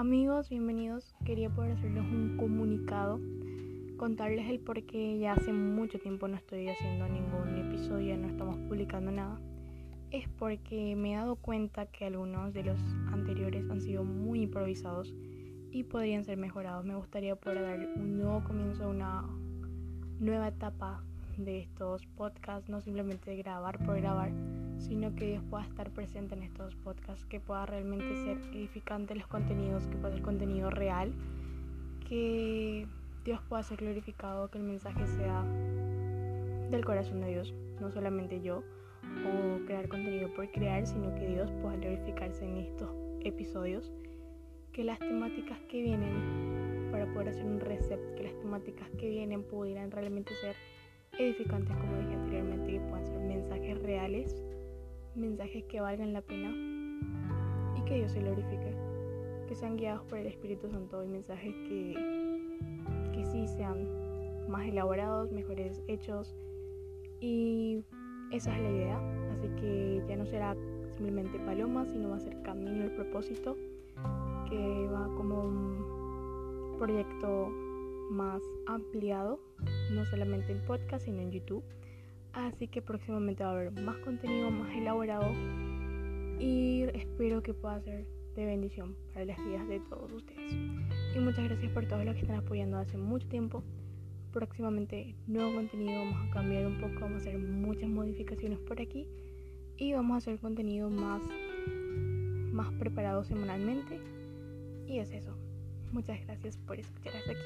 Amigos, bienvenidos. Quería poder hacerles un comunicado, contarles el por qué ya hace mucho tiempo no estoy haciendo ningún episodio, no estamos publicando nada. Es porque me he dado cuenta que algunos de los anteriores han sido muy improvisados y podrían ser mejorados. Me gustaría poder dar un nuevo comienzo, una nueva etapa de estos podcasts, no simplemente grabar por grabar, sino que Dios pueda estar presente en estos podcasts, que pueda realmente ser edificante los contenidos, que pueda ser contenido real, que Dios pueda ser glorificado, que el mensaje sea del corazón de Dios, no solamente yo, o crear contenido por crear, sino que Dios pueda glorificarse en estos episodios, que las temáticas que vienen para poder hacer un reset, que las temáticas que vienen pudieran realmente ser edificantes, como dije anteriormente, que puedan ser mensajes reales mensajes que valgan la pena y que Dios se glorifique. Que sean guiados por el Espíritu Santo y mensajes que, que sí sean más elaborados, mejores hechos. Y esa es la idea. Así que ya no será simplemente paloma, sino va a ser camino el propósito, que va como un proyecto más ampliado, no solamente en podcast, sino en YouTube. Así que próximamente va a haber más contenido, más elaborado y espero que pueda ser de bendición para las vidas de todos ustedes. Y muchas gracias por todos los que están apoyando hace mucho tiempo. Próximamente nuevo contenido, vamos a cambiar un poco, vamos a hacer muchas modificaciones por aquí y vamos a hacer contenido más, más preparado semanalmente. Y es eso. Muchas gracias por escuchar hasta aquí.